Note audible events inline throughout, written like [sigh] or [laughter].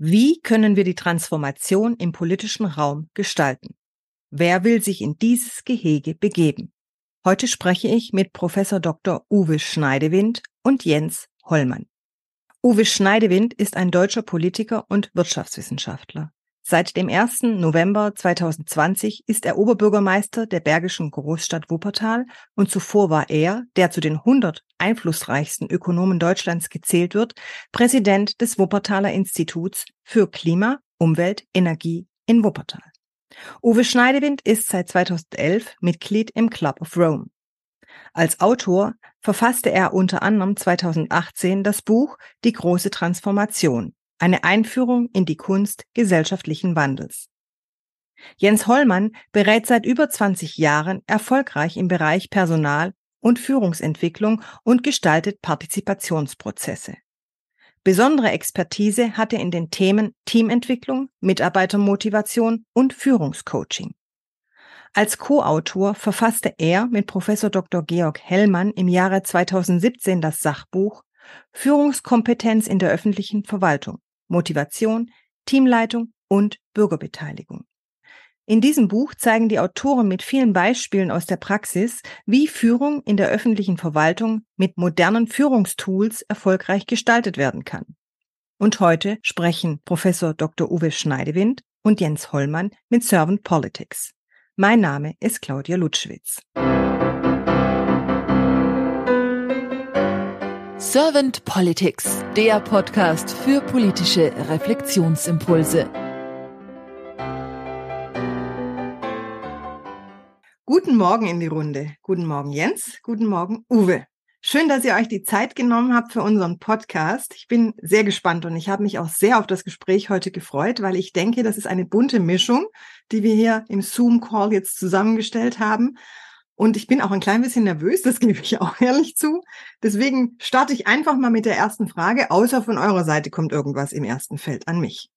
Wie können wir die Transformation im politischen Raum gestalten? Wer will sich in dieses Gehege begeben? Heute spreche ich mit Professor Dr. Uwe Schneidewind und Jens Hollmann. Uwe Schneidewind ist ein deutscher Politiker und Wirtschaftswissenschaftler. Seit dem 1. November 2020 ist er Oberbürgermeister der bergischen Großstadt Wuppertal und zuvor war er, der zu den 100 einflussreichsten Ökonomen Deutschlands gezählt wird, Präsident des Wuppertaler Instituts für Klima, Umwelt, Energie in Wuppertal. Uwe Schneidewind ist seit 2011 Mitglied im Club of Rome. Als Autor verfasste er unter anderem 2018 das Buch Die große Transformation eine Einführung in die Kunst gesellschaftlichen Wandels. Jens Hollmann berät seit über 20 Jahren erfolgreich im Bereich Personal- und Führungsentwicklung und gestaltet Partizipationsprozesse. Besondere Expertise hat er in den Themen Teamentwicklung, Mitarbeitermotivation und Führungscoaching. Als Co-Autor verfasste er mit Professor Dr. Georg Hellmann im Jahre 2017 das Sachbuch Führungskompetenz in der öffentlichen Verwaltung. Motivation, Teamleitung und Bürgerbeteiligung. In diesem Buch zeigen die Autoren mit vielen Beispielen aus der Praxis, wie Führung in der öffentlichen Verwaltung mit modernen Führungstools erfolgreich gestaltet werden kann. Und heute sprechen Professor Dr. Uwe Schneidewind und Jens Hollmann mit Servant Politics. Mein Name ist Claudia Lutschwitz. Servant Politics, der Podcast für politische Reflexionsimpulse. Guten Morgen in die Runde. Guten Morgen Jens, guten Morgen Uwe. Schön, dass ihr euch die Zeit genommen habt für unseren Podcast. Ich bin sehr gespannt und ich habe mich auch sehr auf das Gespräch heute gefreut, weil ich denke, das ist eine bunte Mischung, die wir hier im Zoom-Call jetzt zusammengestellt haben. Und ich bin auch ein klein bisschen nervös, das gebe ich auch ehrlich zu. Deswegen starte ich einfach mal mit der ersten Frage, außer von eurer Seite kommt irgendwas im ersten Feld an mich.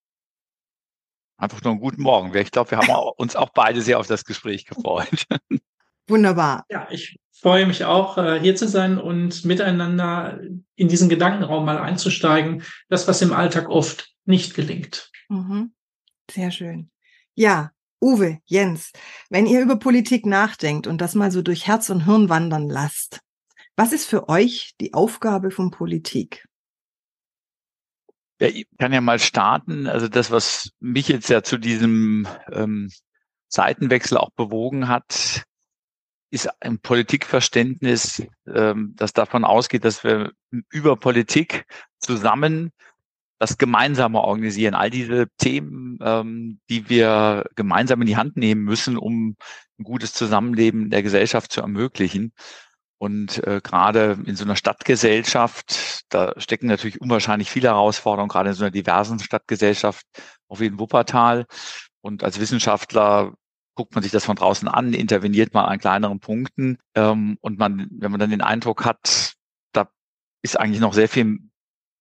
Einfach nur einen guten Morgen. Ich glaube, wir haben [laughs] uns auch beide sehr auf das Gespräch gefreut. Wunderbar. Ja, ich freue mich auch, äh, hier zu sein und miteinander in diesen Gedankenraum mal einzusteigen. Das, was im Alltag oft nicht gelingt. Mhm. Sehr schön. Ja, Uwe, Jens, wenn ihr über Politik nachdenkt und das mal so durch Herz und Hirn wandern lasst, was ist für euch die Aufgabe von Politik? Ja, ich kann ja mal starten. Also das, was mich jetzt ja zu diesem ähm, Seitenwechsel auch bewogen hat, ist ein Politikverständnis, ähm, das davon ausgeht, dass wir über Politik zusammen das gemeinsame Organisieren, all diese Themen, ähm, die wir gemeinsam in die Hand nehmen müssen, um ein gutes Zusammenleben der Gesellschaft zu ermöglichen. Und äh, gerade in so einer Stadtgesellschaft, da stecken natürlich unwahrscheinlich viele Herausforderungen, gerade in so einer diversen Stadtgesellschaft, wie in Wuppertal. Und als Wissenschaftler guckt man sich das von draußen an, interveniert mal an kleineren Punkten. Ähm, und man, wenn man dann den Eindruck hat, da ist eigentlich noch sehr viel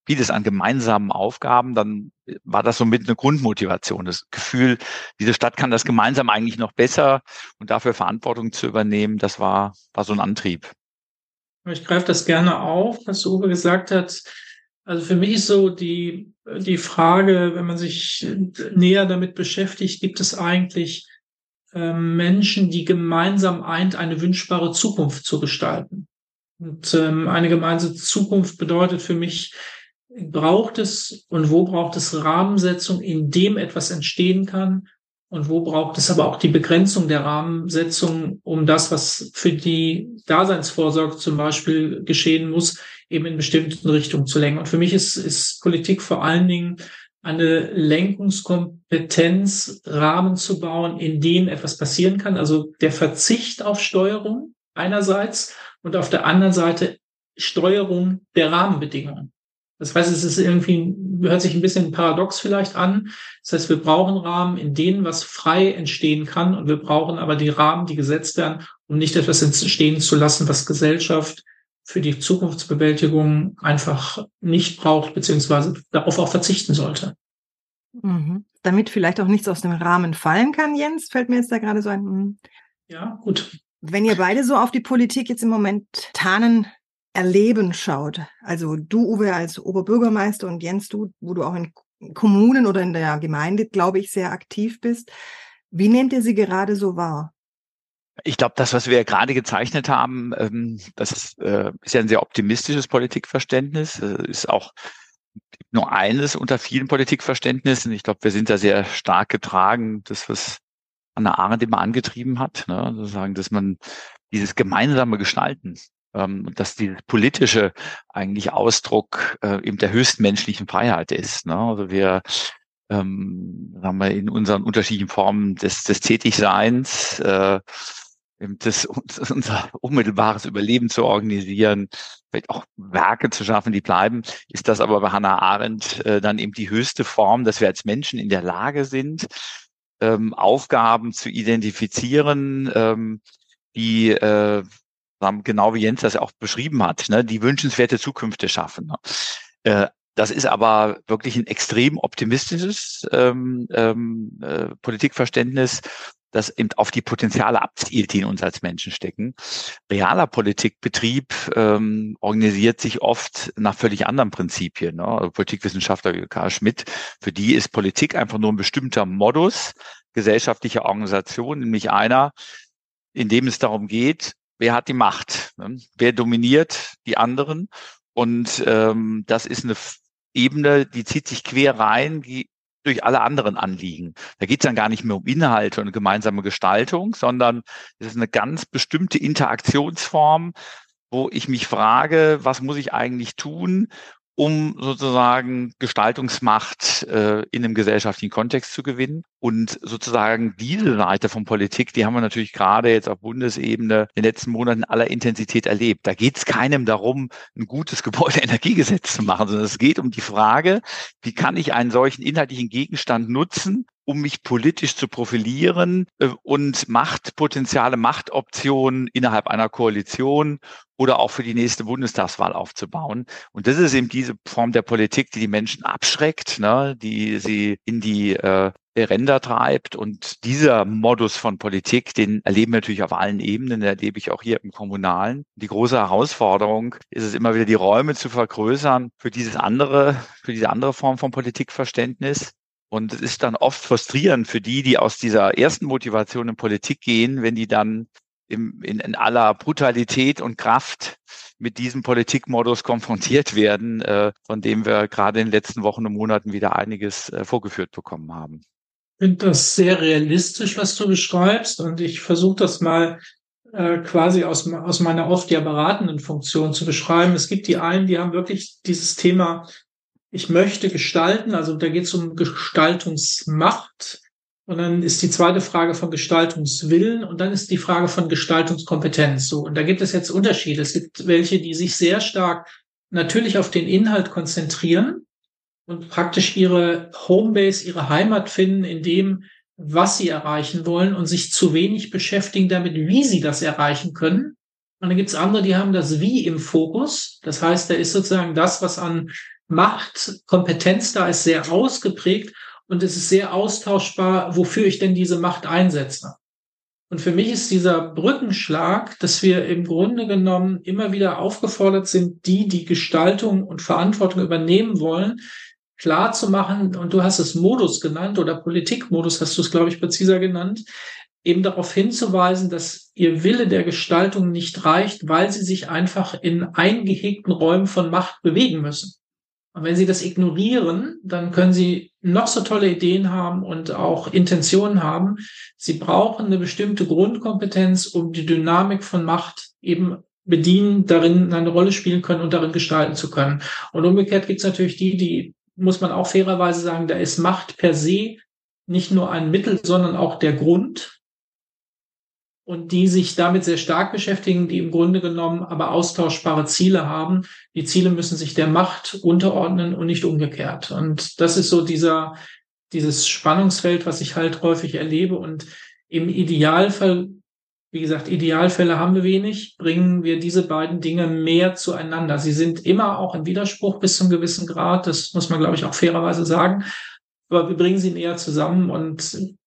vieles an gemeinsamen Aufgaben, dann war das so mit eine Grundmotivation, das Gefühl, diese Stadt kann das gemeinsam eigentlich noch besser und dafür Verantwortung zu übernehmen, das war, war so ein Antrieb. Ich greife das gerne auf, was Uwe gesagt hat. Also für mich ist so die, die Frage, wenn man sich näher damit beschäftigt, gibt es eigentlich äh, Menschen, die gemeinsam eint, eine wünschbare Zukunft zu gestalten? Und ähm, eine gemeinsame Zukunft bedeutet für mich, braucht es und wo braucht es Rahmensetzung, in dem etwas entstehen kann und wo braucht es aber auch die Begrenzung der Rahmensetzung, um das, was für die Daseinsvorsorge zum Beispiel geschehen muss, eben in bestimmten Richtungen zu lenken. Und für mich ist, ist Politik vor allen Dingen eine Lenkungskompetenz, Rahmen zu bauen, in denen etwas passieren kann. Also der Verzicht auf Steuerung einerseits und auf der anderen Seite Steuerung der Rahmenbedingungen. Das heißt, es ist irgendwie, hört sich ein bisschen paradox vielleicht an. Das heißt, wir brauchen Rahmen, in denen was frei entstehen kann und wir brauchen aber die Rahmen, die gesetzt werden, um nicht etwas entstehen zu lassen, was Gesellschaft für die Zukunftsbewältigung einfach nicht braucht, beziehungsweise darauf auch verzichten sollte. Mhm. Damit vielleicht auch nichts aus dem Rahmen fallen kann, Jens, fällt mir jetzt da gerade so ein. Hm. Ja, gut. Wenn ihr beide so auf die Politik jetzt im Moment tanen Erleben schaut. Also du, Uwe, als Oberbürgermeister und Jens, du, wo du auch in Kommunen oder in der Gemeinde, glaube ich, sehr aktiv bist. Wie nehmt ihr sie gerade so wahr? Ich glaube, das, was wir gerade gezeichnet haben, ähm, das ist, äh, ist ja ein sehr optimistisches Politikverständnis. Äh, ist auch nur eines unter vielen Politikverständnissen. Ich glaube, wir sind da sehr stark getragen, das, was Anna Arendt immer angetrieben hat, ne? sozusagen, dass man dieses gemeinsame Gestalten, ähm, dass dieses politische eigentlich Ausdruck äh, eben der höchsten menschlichen Freiheit ist. Ne? Also wir ähm, sagen wir, in unseren unterschiedlichen Formen des, des Tätigseins, äh, das, [laughs] unser unmittelbares Überleben zu organisieren, vielleicht auch Werke zu schaffen, die bleiben, ist das aber bei Hannah Arendt äh, dann eben die höchste Form, dass wir als Menschen in der Lage sind, ähm, Aufgaben zu identifizieren, ähm, die äh, genau wie Jens das auch beschrieben hat, ne, die wünschenswerte Zukünfte schaffen. Ne. Äh, das ist aber wirklich ein extrem optimistisches ähm, ähm, äh, Politikverständnis, das eben auf die Potenziale abzielt, die in uns als Menschen stecken. Realer Politikbetrieb ähm, organisiert sich oft nach völlig anderen Prinzipien. Ne? Also Politikwissenschaftler wie Karl Schmidt, für die ist Politik einfach nur ein bestimmter Modus gesellschaftlicher Organisation, nämlich einer, in dem es darum geht, wer hat die Macht, ne? wer dominiert die anderen. Und ähm, das ist eine Ebene, die zieht sich quer rein, die durch alle anderen Anliegen. Da geht es dann gar nicht mehr um Inhalte und gemeinsame Gestaltung, sondern es ist eine ganz bestimmte Interaktionsform, wo ich mich frage, was muss ich eigentlich tun, um sozusagen Gestaltungsmacht äh, in einem gesellschaftlichen Kontext zu gewinnen. Und sozusagen diese Seite von Politik, die haben wir natürlich gerade jetzt auf Bundesebene in den letzten Monaten aller Intensität erlebt. Da geht es keinem darum, ein gutes Gebäudeenergiegesetz [laughs] zu machen, sondern es geht um die Frage, wie kann ich einen solchen inhaltlichen Gegenstand nutzen, um mich politisch zu profilieren äh, und Machtpotenziale, Machtoptionen innerhalb einer Koalition oder auch für die nächste Bundestagswahl aufzubauen. Und das ist eben diese Form der Politik, die die Menschen abschreckt, ne, die sie in die äh, Ränder treibt. Und dieser Modus von Politik, den erleben wir natürlich auf allen Ebenen, den erlebe ich auch hier im Kommunalen. Die große Herausforderung ist es immer wieder, die Räume zu vergrößern für dieses andere, für diese andere Form von Politikverständnis. Und es ist dann oft frustrierend für die, die aus dieser ersten Motivation in Politik gehen, wenn die dann im, in, in aller Brutalität und Kraft mit diesem Politikmodus konfrontiert werden, äh, von dem wir gerade in den letzten Wochen und Monaten wieder einiges äh, vorgeführt bekommen haben. Ich finde das sehr realistisch, was du beschreibst. Und ich versuche das mal äh, quasi aus, aus meiner oft ja beratenden Funktion zu beschreiben. Es gibt die einen, die haben wirklich dieses Thema ich möchte gestalten, also da geht es um Gestaltungsmacht. Und dann ist die zweite Frage von Gestaltungswillen und dann ist die Frage von Gestaltungskompetenz. So, und da gibt es jetzt Unterschiede. Es gibt welche, die sich sehr stark natürlich auf den Inhalt konzentrieren und praktisch ihre Homebase, ihre Heimat finden in dem, was sie erreichen wollen und sich zu wenig beschäftigen damit, wie sie das erreichen können. Und dann gibt es andere, die haben das Wie im Fokus. Das heißt, da ist sozusagen das, was an Macht, Kompetenz da ist sehr ausgeprägt und es ist sehr austauschbar, wofür ich denn diese Macht einsetze. Und für mich ist dieser Brückenschlag, dass wir im Grunde genommen immer wieder aufgefordert sind, die, die Gestaltung und Verantwortung übernehmen wollen, klar zu machen, und du hast es Modus genannt oder Politikmodus hast du es, glaube ich, präziser genannt, eben darauf hinzuweisen, dass ihr Wille der Gestaltung nicht reicht, weil sie sich einfach in eingehegten Räumen von Macht bewegen müssen. Und wenn Sie das ignorieren, dann können Sie noch so tolle Ideen haben und auch Intentionen haben. Sie brauchen eine bestimmte Grundkompetenz, um die Dynamik von Macht eben bedienen, darin eine Rolle spielen können und darin gestalten zu können. Und umgekehrt gibt es natürlich die, die, muss man auch fairerweise sagen, da ist Macht per se nicht nur ein Mittel, sondern auch der Grund und die sich damit sehr stark beschäftigen, die im Grunde genommen aber austauschbare Ziele haben. Die Ziele müssen sich der Macht unterordnen und nicht umgekehrt. Und das ist so dieser, dieses Spannungsfeld, was ich halt häufig erlebe. Und im Idealfall, wie gesagt, Idealfälle haben wir wenig, bringen wir diese beiden Dinge mehr zueinander. Sie sind immer auch im Widerspruch bis zum gewissen Grad. Das muss man, glaube ich, auch fairerweise sagen. Aber wir bringen sie näher zusammen und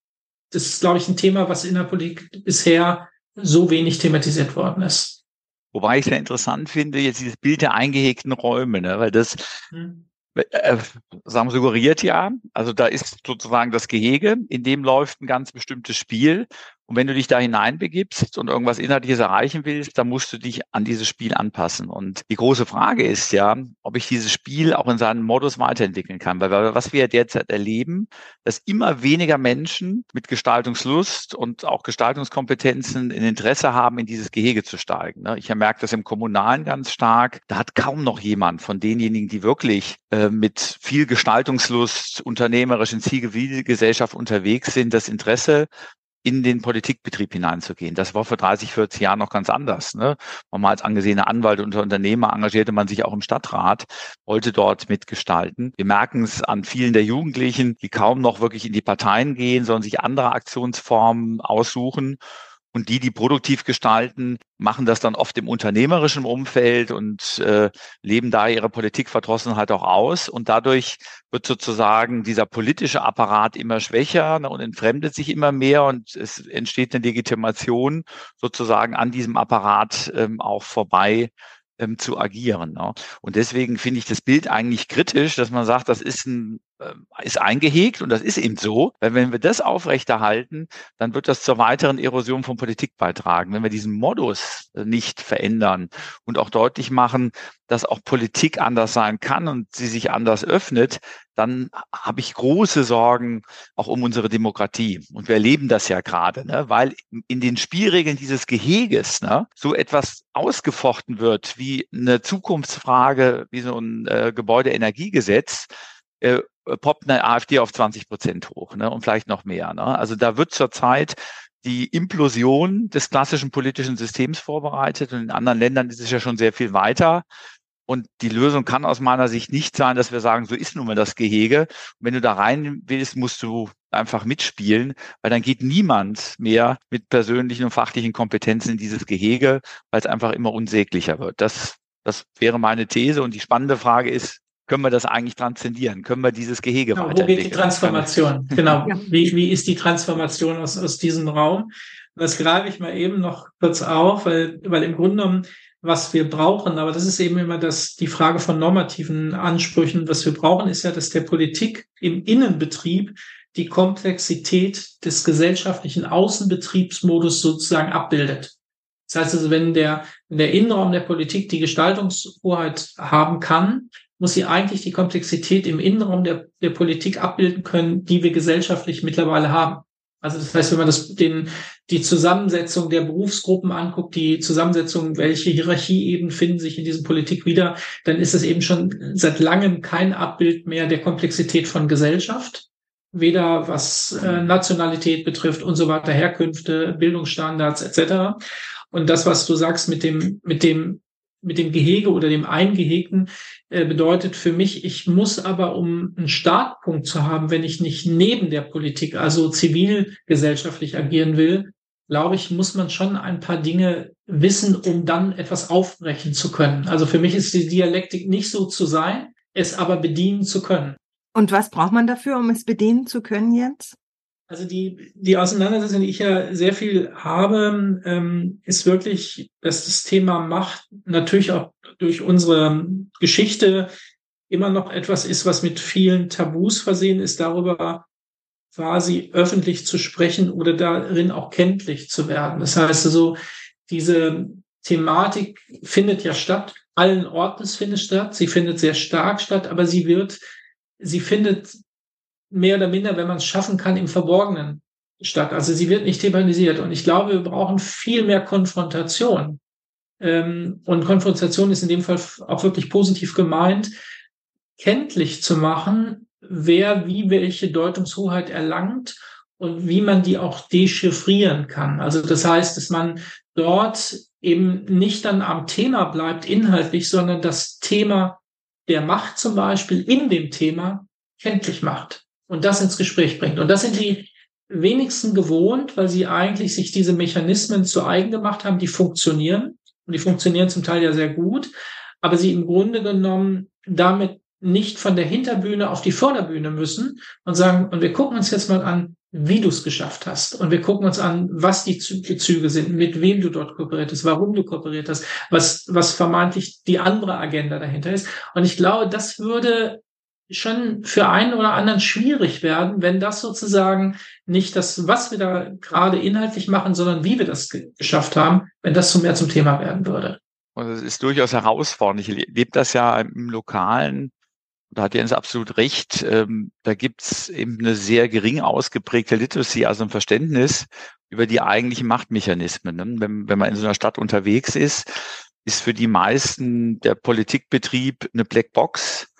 das ist, glaube ich, ein Thema, was in der Politik bisher so wenig thematisiert worden ist. Wobei ich sehr interessant finde, jetzt dieses Bild der eingehegten Räume, ne? weil das, hm. äh, sagen suggeriert ja. Also da ist sozusagen das Gehege, in dem läuft ein ganz bestimmtes Spiel. Und wenn du dich da hineinbegibst und irgendwas Inhaltliches erreichen willst, dann musst du dich an dieses Spiel anpassen. Und die große Frage ist ja, ob ich dieses Spiel auch in seinem Modus weiterentwickeln kann. Weil was wir derzeit erleben, dass immer weniger Menschen mit Gestaltungslust und auch Gestaltungskompetenzen ein Interesse haben, in dieses Gehege zu steigen. Ne? Ich merke das im Kommunalen ganz stark. Da hat kaum noch jemand von denjenigen, die wirklich äh, mit viel Gestaltungslust, unternehmerisch in Zielgesellschaft unterwegs sind, das Interesse in den Politikbetrieb hineinzugehen. Das war vor 30, 40 Jahren noch ganz anders. Ne? Man mal als angesehener Anwalt und Unternehmer engagierte man sich auch im Stadtrat, wollte dort mitgestalten. Wir merken es an vielen der Jugendlichen, die kaum noch wirklich in die Parteien gehen, sondern sich andere Aktionsformen aussuchen. Und die, die produktiv gestalten, machen das dann oft im unternehmerischen Umfeld und äh, leben da ihre Politikverdrossenheit auch aus. Und dadurch wird sozusagen dieser politische Apparat immer schwächer ne, und entfremdet sich immer mehr und es entsteht eine Legitimation sozusagen an diesem Apparat ähm, auch vorbei ähm, zu agieren. Ne? Und deswegen finde ich das Bild eigentlich kritisch, dass man sagt, das ist ein ist eingehegt und das ist eben so. Weil wenn wir das aufrechterhalten, dann wird das zur weiteren Erosion von Politik beitragen. Wenn wir diesen Modus äh, nicht verändern und auch deutlich machen, dass auch Politik anders sein kann und sie sich anders öffnet, dann habe ich große Sorgen auch um unsere Demokratie. Und wir erleben das ja gerade, ne? weil in den Spielregeln dieses Geheges ne, so etwas ausgefochten wird wie eine Zukunftsfrage, wie so ein äh, Gebäudeenergiegesetz, äh, poppt eine AfD auf 20 Prozent hoch ne, und vielleicht noch mehr. Ne? Also da wird zurzeit die Implosion des klassischen politischen Systems vorbereitet und in anderen Ländern ist es ja schon sehr viel weiter. Und die Lösung kann aus meiner Sicht nicht sein, dass wir sagen, so ist nun mal das Gehege. Und wenn du da rein willst, musst du einfach mitspielen, weil dann geht niemand mehr mit persönlichen und fachlichen Kompetenzen in dieses Gehege, weil es einfach immer unsäglicher wird. Das, das wäre meine These. Und die spannende Frage ist, können wir das eigentlich transzendieren? Können wir dieses Gehege genau, Wo geht die Transformation? [laughs] Genau. Ja. Wie, wie ist die Transformation aus, aus diesem Raum? das greife ich mal eben noch kurz auf, weil, weil im Grunde genommen, was wir brauchen, aber das ist eben immer das, die Frage von normativen Ansprüchen. Was wir brauchen, ist ja, dass der Politik im Innenbetrieb die Komplexität des gesellschaftlichen Außenbetriebsmodus sozusagen abbildet. Das heißt also, wenn der, wenn der Innenraum der Politik die Gestaltungshoheit haben kann, muss sie eigentlich die Komplexität im Innenraum der, der Politik abbilden können, die wir gesellschaftlich mittlerweile haben. Also das heißt, wenn man das, den, die Zusammensetzung der Berufsgruppen anguckt, die Zusammensetzung, welche Hierarchieebenen finden sich in diesem Politik wieder, dann ist es eben schon seit langem kein Abbild mehr der Komplexität von Gesellschaft, weder was äh, Nationalität betrifft und so weiter, Herkünfte, Bildungsstandards etc. Und das, was du sagst mit dem, mit dem mit dem Gehege oder dem Eingehegten äh, bedeutet für mich, ich muss aber, um einen Startpunkt zu haben, wenn ich nicht neben der Politik, also zivilgesellschaftlich agieren will, glaube ich, muss man schon ein paar Dinge wissen, um dann etwas aufbrechen zu können. Also für mich ist die Dialektik nicht so zu sein, es aber bedienen zu können. Und was braucht man dafür, um es bedienen zu können jetzt? Also die, die Auseinandersetzung, die ich ja sehr viel habe, ähm, ist wirklich, dass das Thema Macht natürlich auch durch unsere Geschichte immer noch etwas ist, was mit vielen Tabus versehen ist, darüber quasi öffentlich zu sprechen oder darin auch kenntlich zu werden. Das heißt also, diese Thematik findet ja statt, allen Orten findet statt, sie findet sehr stark statt, aber sie wird, sie findet mehr oder minder, wenn man es schaffen kann, im Verborgenen statt. Also sie wird nicht thematisiert. Und ich glaube, wir brauchen viel mehr Konfrontation. Ähm, und Konfrontation ist in dem Fall auch wirklich positiv gemeint, kenntlich zu machen, wer wie welche Deutungshoheit erlangt und wie man die auch dechiffrieren kann. Also das heißt, dass man dort eben nicht dann am Thema bleibt inhaltlich, sondern das Thema der Macht zum Beispiel in dem Thema kenntlich macht und das ins Gespräch bringt. Und das sind die wenigsten gewohnt, weil sie eigentlich sich diese Mechanismen zu eigen gemacht haben, die funktionieren. Und die funktionieren zum Teil ja sehr gut, aber sie im Grunde genommen damit nicht von der Hinterbühne auf die Vorderbühne müssen und sagen, und wir gucken uns jetzt mal an, wie du es geschafft hast. Und wir gucken uns an, was die Züge sind, mit wem du dort kooperiert hast, warum du kooperiert hast, was, was vermeintlich die andere Agenda dahinter ist. Und ich glaube, das würde schon für einen oder anderen schwierig werden, wenn das sozusagen nicht das, was wir da gerade inhaltlich machen, sondern wie wir das geschafft haben, wenn das zu mehr zum Thema werden würde. Und es ist durchaus herausfordernd. Ich lebe das ja im Lokalen. Da hat Jens absolut recht. Ähm, da gibt's eben eine sehr gering ausgeprägte Literacy, also ein Verständnis über die eigentlichen Machtmechanismen. Ne? Wenn, wenn man in so einer Stadt unterwegs ist, ist für die meisten der Politikbetrieb eine Blackbox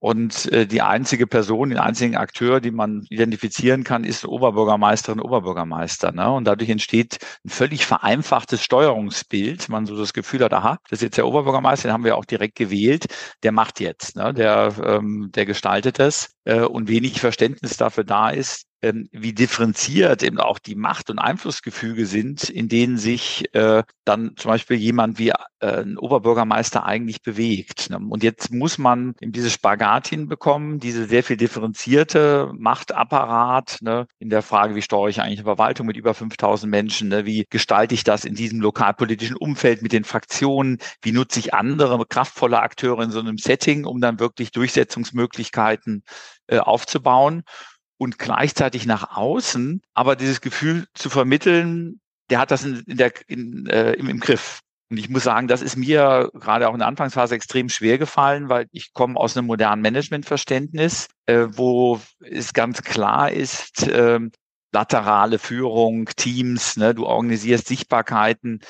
und äh, die einzige Person, den einzigen Akteur, die man identifizieren kann, ist Oberbürgermeisterin, Oberbürgermeister. Ne? Und dadurch entsteht ein völlig vereinfachtes Steuerungsbild. Man so das Gefühl hat, aha, das ist jetzt der Oberbürgermeister, den haben wir auch direkt gewählt, der macht jetzt, ne? der, ähm, der gestaltet das äh, und wenig Verständnis dafür da ist, ähm, wie differenziert eben auch die Macht- und Einflussgefüge sind, in denen sich äh, dann zum Beispiel jemand wie äh, ein Oberbürgermeister eigentlich bewegt. Ne? Und jetzt muss man eben diese Spagat hinbekommen, diese sehr viel differenzierte Machtapparat ne? in der Frage, wie steuere ich eigentlich eine Verwaltung mit über 5000 Menschen, ne? wie gestalte ich das in diesem lokalpolitischen Umfeld mit den Fraktionen, wie nutze ich andere kraftvolle Akteure in so einem Setting, um dann wirklich Durchsetzungsmöglichkeiten äh, aufzubauen und gleichzeitig nach außen, aber dieses Gefühl zu vermitteln, der hat das in, in der, in, äh, im, im Griff. Und ich muss sagen, das ist mir gerade auch in der Anfangsphase extrem schwer gefallen, weil ich komme aus einem modernen Managementverständnis, äh, wo es ganz klar ist, äh, laterale Führung, Teams, ne, du organisierst Sichtbarkeiten,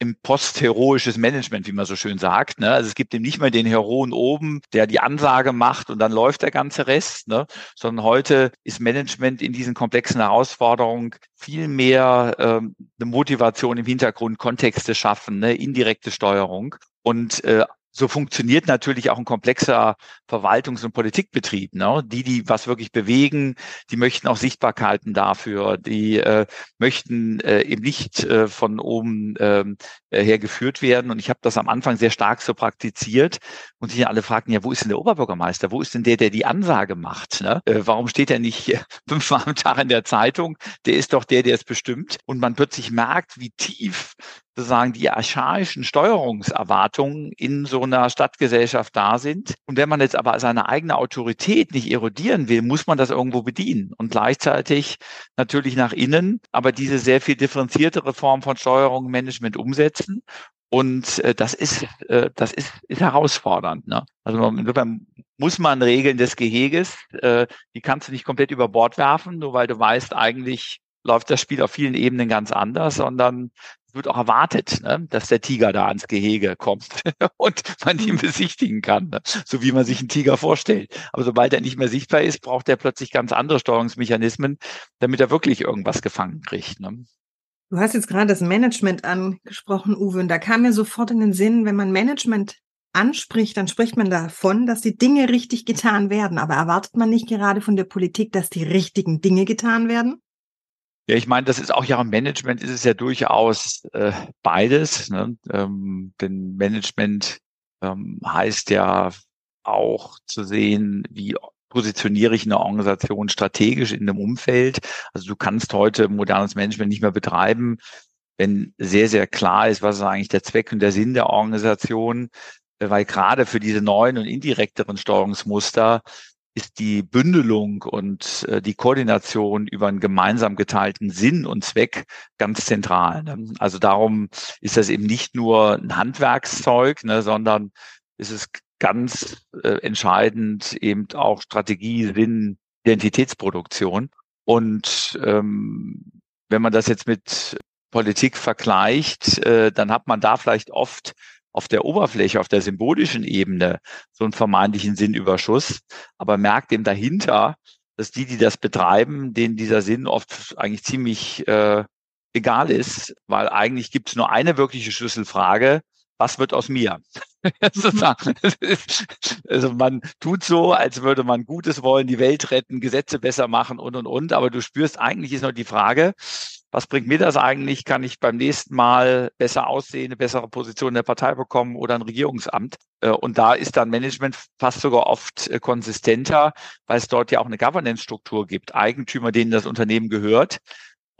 im postheroisches Management, wie man so schön sagt. Ne? Also es gibt eben nicht mehr den Heroen oben, der die Ansage macht und dann läuft der ganze Rest, ne? sondern heute ist Management in diesen komplexen Herausforderungen viel mehr ähm, eine Motivation im Hintergrund, Kontexte schaffen, ne? indirekte Steuerung. Und äh, so funktioniert natürlich auch ein komplexer Verwaltungs- und Politikbetrieb. Ne? Die, die was wirklich bewegen, die möchten auch Sichtbarkeiten dafür, die äh, möchten äh, eben nicht äh, von oben äh, her geführt werden. Und ich habe das am Anfang sehr stark so praktiziert und sich alle fragten, ja, wo ist denn der Oberbürgermeister? Wo ist denn der, der die Ansage macht? Ne? Äh, warum steht er nicht [laughs] fünfmal am Tag in der Zeitung? Der ist doch der, der es bestimmt. Und man plötzlich merkt, wie tief sozusagen die archaischen Steuerungserwartungen in so einer Stadtgesellschaft da sind. Und wenn man jetzt aber seine eigene Autorität nicht erodieren will, muss man das irgendwo bedienen und gleichzeitig natürlich nach innen, aber diese sehr viel differenziertere Form von Steuerung Management umsetzen. Und äh, das ist, äh, das ist, ist herausfordernd. Ne? Also insofern muss man Regeln des Geheges, äh, die kannst du nicht komplett über Bord werfen, nur weil du weißt, eigentlich läuft das Spiel auf vielen Ebenen ganz anders, sondern wird auch erwartet, ne, dass der Tiger da ans Gehege kommt [laughs] und man ihn mhm. besichtigen kann, ne, so wie man sich einen Tiger vorstellt. Aber sobald er nicht mehr sichtbar ist, braucht er plötzlich ganz andere Steuerungsmechanismen, damit er wirklich irgendwas gefangen kriegt. Ne. Du hast jetzt gerade das Management angesprochen, Uwe, und da kam mir sofort in den Sinn, wenn man Management anspricht, dann spricht man davon, dass die Dinge richtig getan werden. Aber erwartet man nicht gerade von der Politik, dass die richtigen Dinge getan werden? Ja, ich meine, das ist auch ja im Management ist es ja durchaus äh, beides. Ne? Ähm, denn Management ähm, heißt ja auch zu sehen, wie positioniere ich eine Organisation strategisch in einem Umfeld. Also du kannst heute modernes Management nicht mehr betreiben, wenn sehr, sehr klar ist, was ist eigentlich der Zweck und der Sinn der Organisation, weil gerade für diese neuen und indirekteren Steuerungsmuster ist die Bündelung und äh, die Koordination über einen gemeinsam geteilten Sinn und Zweck ganz zentral. Ne? Also darum ist das eben nicht nur ein Handwerkszeug, ne, sondern ist es ganz äh, entscheidend eben auch Strategie, Sinn, Identitätsproduktion. Und ähm, wenn man das jetzt mit Politik vergleicht, äh, dann hat man da vielleicht oft auf der Oberfläche, auf der symbolischen Ebene so einen vermeintlichen Sinnüberschuss, aber merkt eben dahinter, dass die, die das betreiben, denen dieser Sinn oft eigentlich ziemlich äh, egal ist, weil eigentlich gibt es nur eine wirkliche Schlüsselfrage, was wird aus mir? [laughs] also man tut so, als würde man Gutes wollen, die Welt retten, Gesetze besser machen und, und, und, aber du spürst, eigentlich ist nur die Frage, was bringt mir das eigentlich? Kann ich beim nächsten Mal besser aussehen, eine bessere Position in der Partei bekommen oder ein Regierungsamt? Äh, und da ist dann Management fast sogar oft äh, konsistenter, weil es dort ja auch eine Governance-Struktur gibt, Eigentümer, denen das Unternehmen gehört.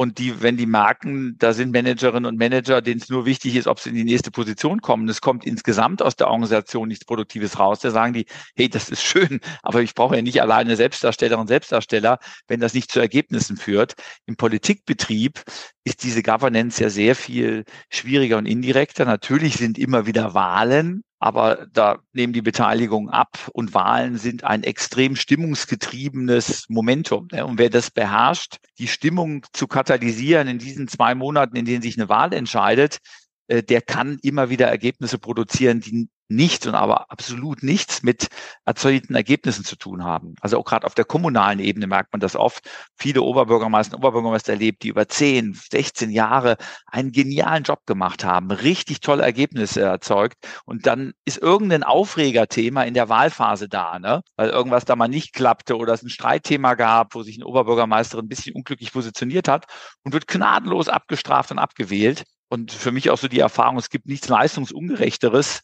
Und die, wenn die merken, da sind Managerinnen und Manager, denen es nur wichtig ist, ob sie in die nächste Position kommen, es kommt insgesamt aus der Organisation nichts Produktives raus, da sagen die, hey, das ist schön, aber ich brauche ja nicht alleine Selbstdarstellerinnen und Selbstdarsteller, wenn das nicht zu Ergebnissen führt. Im Politikbetrieb ist diese Governance ja sehr viel schwieriger und indirekter. Natürlich sind immer wieder Wahlen, aber da nehmen die Beteiligungen ab und Wahlen sind ein extrem stimmungsgetriebenes Momentum. Ne? Und wer das beherrscht, die Stimmung zu katalysieren in diesen zwei Monaten, in denen sich eine Wahl entscheidet, äh, der kann immer wieder Ergebnisse produzieren, die nichts und aber absolut nichts mit erzeugten Ergebnissen zu tun haben. Also auch gerade auf der kommunalen Ebene merkt man das oft. Viele Oberbürgermeister und Oberbürgermeister erlebt, die über 10, 16 Jahre einen genialen Job gemacht haben, richtig tolle Ergebnisse erzeugt und dann ist irgendein Aufregerthema in der Wahlphase da, ne? weil irgendwas da mal nicht klappte oder es ein Streitthema gab, wo sich eine Oberbürgermeisterin ein bisschen unglücklich positioniert hat und wird gnadenlos abgestraft und abgewählt. Und für mich auch so die Erfahrung, es gibt nichts leistungsungerechteres,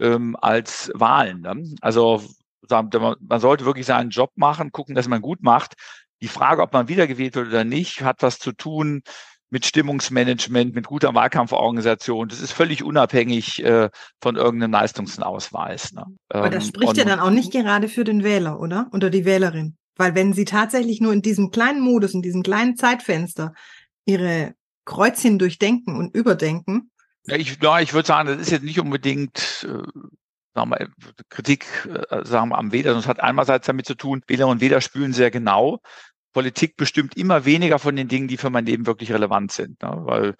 ähm, als Wahlen. Ne? Also man sollte wirklich seinen Job machen, gucken, dass man gut macht. Die Frage, ob man wiedergewählt wird oder nicht, hat was zu tun mit Stimmungsmanagement, mit guter Wahlkampforganisation. Das ist völlig unabhängig äh, von irgendeinem Leistungsausweis. Ne? Aber das ähm, spricht ja dann auch nicht gerade für den Wähler, oder? Oder die Wählerin. Weil wenn sie tatsächlich nur in diesem kleinen Modus, in diesem kleinen Zeitfenster ihre Kreuzchen durchdenken und überdenken, ja, ich, ja, ich würde sagen, das ist jetzt nicht unbedingt äh, sagen wir, Kritik äh, sagen wir, am Wähler, sondern es hat einerseits damit zu tun, Wähler und Wähler spüren sehr genau. Politik bestimmt immer weniger von den Dingen, die für mein Leben wirklich relevant sind. Ne? Weil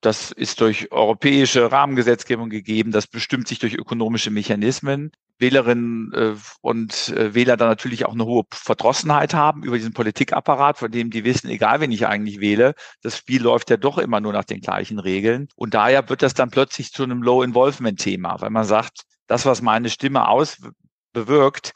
das ist durch europäische Rahmengesetzgebung gegeben, das bestimmt sich durch ökonomische Mechanismen. Wählerinnen äh, und äh, Wähler dann natürlich auch eine hohe Verdrossenheit haben über diesen Politikapparat, von dem die wissen, egal wen ich eigentlich wähle, das Spiel läuft ja doch immer nur nach den gleichen Regeln. Und daher wird das dann plötzlich zu einem Low-Involvement-Thema, weil man sagt, das, was meine Stimme aus bewirkt,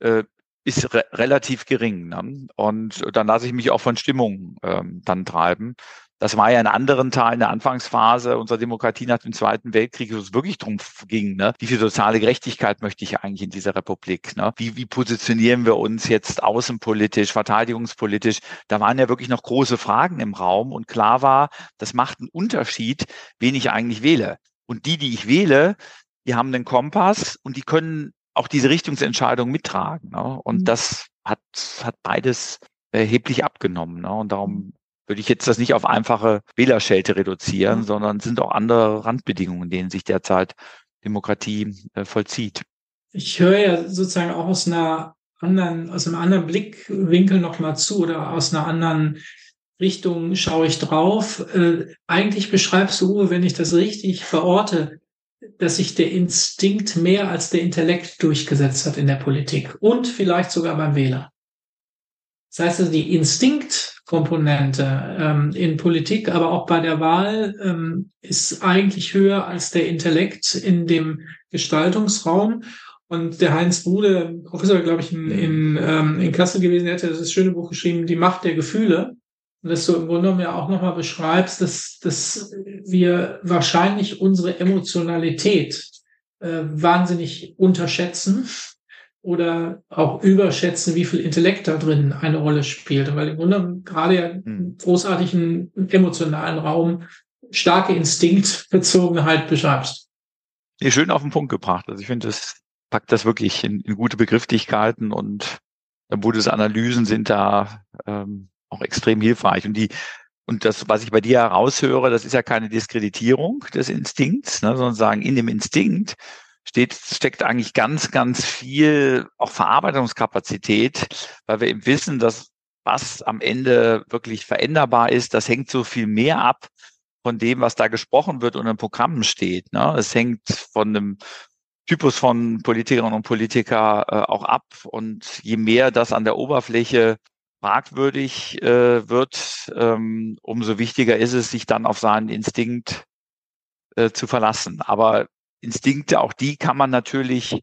äh, ist re relativ gering. Ne? Und dann lasse ich mich auch von Stimmung ähm, dann treiben. Das war ja in anderen Teilen der Anfangsphase unserer Demokratie nach dem Zweiten Weltkrieg, wo es wirklich darum ging, ne? wie viel soziale Gerechtigkeit möchte ich eigentlich in dieser Republik? Ne? Wie, wie positionieren wir uns jetzt außenpolitisch, verteidigungspolitisch? Da waren ja wirklich noch große Fragen im Raum und klar war, das macht einen Unterschied, wen ich eigentlich wähle. Und die, die ich wähle, die haben einen Kompass und die können auch diese Richtungsentscheidung mittragen. Ne? Und mhm. das hat, hat beides erheblich abgenommen. Ne? Und darum würde ich jetzt das nicht auf einfache Wählerschelte reduzieren, mhm. sondern sind auch andere Randbedingungen, in denen sich derzeit Demokratie äh, vollzieht. Ich höre ja sozusagen auch aus einer anderen, aus einem anderen Blickwinkel nochmal zu oder aus einer anderen Richtung schaue ich drauf. Äh, eigentlich beschreibst du, Uwe, wenn ich das richtig verorte, dass sich der Instinkt mehr als der Intellekt durchgesetzt hat in der Politik und vielleicht sogar beim Wähler. Das heißt also, die Instinktkomponente ähm, in Politik, aber auch bei der Wahl ähm, ist eigentlich höher als der Intellekt in dem Gestaltungsraum. Und der Heinz Bude, Professor, glaube ich, in, in, ähm, in Kassel gewesen, der hatte das schöne Buch geschrieben, Die Macht der Gefühle. Und das du im Grunde genommen ja auch nochmal beschreibst, dass, dass wir wahrscheinlich unsere Emotionalität äh, wahnsinnig unterschätzen oder auch überschätzen, wie viel Intellekt da drin eine Rolle spielt. Weil im Grunde gerade ja im hm. großartigen emotionalen Raum starke Instinktbezogenheit beschreibst. Ja, schön auf den Punkt gebracht. Also ich finde, das packt das wirklich in, in gute Begrifflichkeiten und Budes Analysen sind da ähm, auch extrem hilfreich. Und die und das, was ich bei dir heraushöre, das ist ja keine Diskreditierung des Instinkts, ne, sondern sagen, in dem Instinkt steht, steckt eigentlich ganz, ganz viel auch Verarbeitungskapazität, weil wir eben wissen, dass was am Ende wirklich veränderbar ist, das hängt so viel mehr ab von dem, was da gesprochen wird und in Programmen steht. Ne? Es hängt von einem Typus von Politikerinnen und Politiker äh, auch ab. Und je mehr das an der Oberfläche fragwürdig äh, wird, ähm, umso wichtiger ist es, sich dann auf seinen Instinkt äh, zu verlassen. Aber Instinkte, auch die kann man natürlich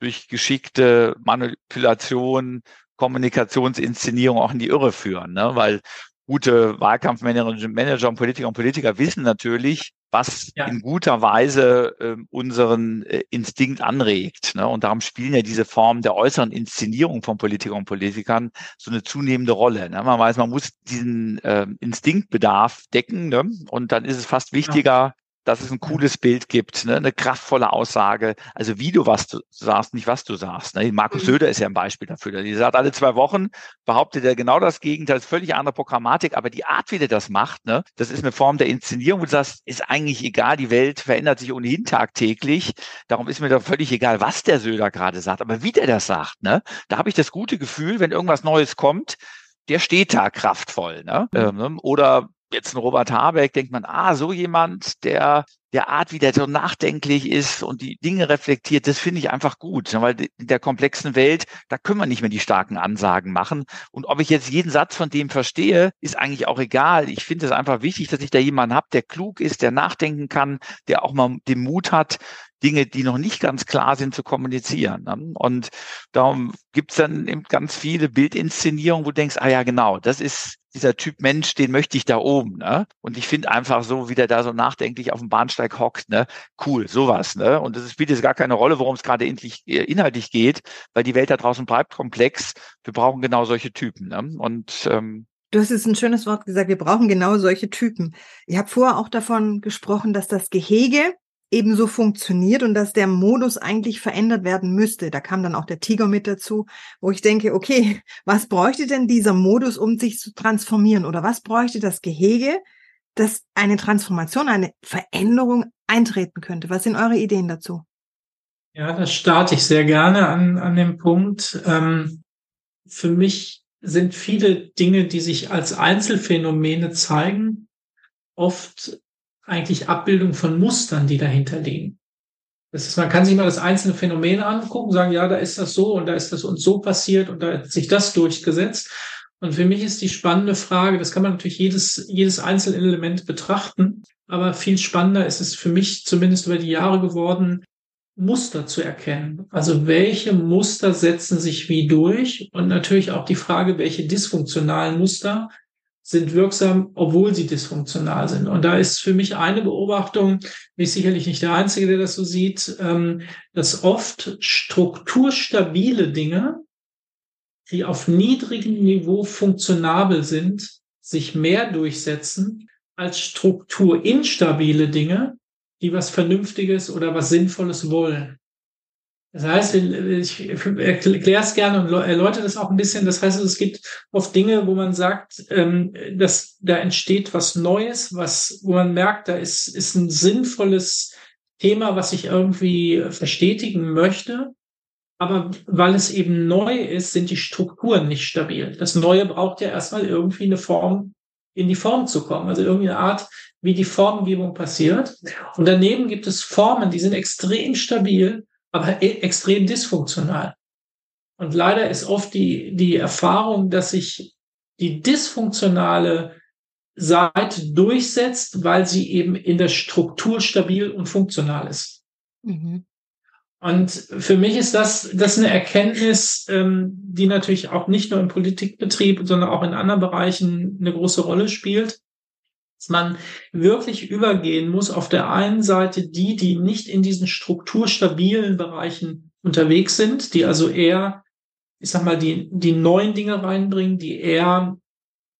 durch geschickte Manipulation, Kommunikationsinszenierung auch in die Irre führen, ne? weil gute Wahlkampfmanagerinnen, Manager und Politiker und Politiker wissen natürlich, was ja. in guter Weise äh, unseren äh, Instinkt anregt. Ne? Und darum spielen ja diese Formen der äußeren Inszenierung von Politikern und Politikern so eine zunehmende Rolle. Ne? Man weiß, man muss diesen äh, Instinktbedarf decken ne? und dann ist es fast wichtiger, dass es ein cooles Bild gibt, ne? eine kraftvolle Aussage, also wie du was du sagst, nicht was du sagst. Ne? Markus mhm. Söder ist ja ein Beispiel dafür. Die sagt alle zwei Wochen, behauptet er genau das Gegenteil, ist völlig andere Programmatik, aber die Art, wie der das macht, ne, das ist eine Form der Inszenierung, wo du sagst, ist eigentlich egal, die Welt verändert sich ohnehin tagtäglich, darum ist mir doch völlig egal, was der Söder gerade sagt, aber wie der das sagt, ne, da habe ich das gute Gefühl, wenn irgendwas Neues kommt, der steht da kraftvoll. Ne? Mhm. Ähm, oder jetzt ein Robert Habeck, denkt man, ah, so jemand, der der Art, wie der so nachdenklich ist und die Dinge reflektiert, das finde ich einfach gut, ne, weil in der komplexen Welt, da können wir nicht mehr die starken Ansagen machen. Und ob ich jetzt jeden Satz von dem verstehe, ist eigentlich auch egal. Ich finde es einfach wichtig, dass ich da jemanden habe, der klug ist, der nachdenken kann, der auch mal den Mut hat, Dinge, die noch nicht ganz klar sind, zu kommunizieren. Ne? Und darum gibt es dann eben ganz viele Bildinszenierungen, wo du denkst, ah ja, genau, das ist dieser Typ Mensch, den möchte ich da oben. Ne? Und ich finde einfach so, wie der da so nachdenklich auf dem Bahnsteig hockt, ne? cool, sowas. Ne? Und es spielt jetzt gar keine Rolle, worum es gerade äh, inhaltlich geht, weil die Welt da draußen bleibt komplex. Wir brauchen genau solche Typen. Ne? Und ähm, Du hast jetzt ein schönes Wort gesagt, wir brauchen genau solche Typen. Ich habe vorher auch davon gesprochen, dass das Gehege ebenso funktioniert und dass der Modus eigentlich verändert werden müsste. Da kam dann auch der Tiger mit dazu, wo ich denke, okay, [laughs] was bräuchte denn dieser Modus, um sich zu transformieren? Oder was bräuchte das Gehege, dass eine Transformation, eine Veränderung eintreten könnte? Was sind eure Ideen dazu? Ja, das starte ich sehr gerne an, an dem Punkt. Ähm, für mich sind viele Dinge, die sich als Einzelfänomene zeigen, oft eigentlich Abbildung von Mustern, die dahinter liegen. Das ist, man kann sich mal das einzelne Phänomen angucken, sagen, ja, da ist das so und da ist das uns so passiert und da hat sich das durchgesetzt. Und für mich ist die spannende Frage, das kann man natürlich jedes, jedes Einzelelement betrachten, aber viel spannender ist es für mich zumindest über die Jahre geworden, Muster zu erkennen. Also welche Muster setzen sich wie durch und natürlich auch die Frage, welche dysfunktionalen Muster sind wirksam, obwohl sie dysfunktional sind. Und da ist für mich eine Beobachtung, bin ich sicherlich nicht der Einzige, der das so sieht, ähm, dass oft strukturstabile Dinge, die auf niedrigem Niveau funktionabel sind, sich mehr durchsetzen als strukturinstabile Dinge, die was Vernünftiges oder was Sinnvolles wollen. Das heißt, ich erkläre es gerne und erläutere das auch ein bisschen. Das heißt, es gibt oft Dinge, wo man sagt, ähm, dass da entsteht was Neues, was, wo man merkt, da ist, ist ein sinnvolles Thema, was ich irgendwie verstetigen möchte. Aber weil es eben neu ist, sind die Strukturen nicht stabil. Das Neue braucht ja erstmal irgendwie eine Form, in die Form zu kommen. Also irgendeine Art, wie die Formgebung passiert. Und daneben gibt es Formen, die sind extrem stabil aber e-, extrem dysfunktional. Und leider ist oft die, die Erfahrung, dass sich die dysfunktionale Seite durchsetzt, weil sie eben in der Struktur stabil und funktional ist. Mhm. Und für mich ist das, das eine Erkenntnis, ähm, die natürlich auch nicht nur im Politikbetrieb, sondern auch in anderen Bereichen eine große Rolle spielt dass man wirklich übergehen muss, auf der einen Seite die, die nicht in diesen strukturstabilen Bereichen unterwegs sind, die also eher, ich sag mal, die, die neuen Dinge reinbringen, die eher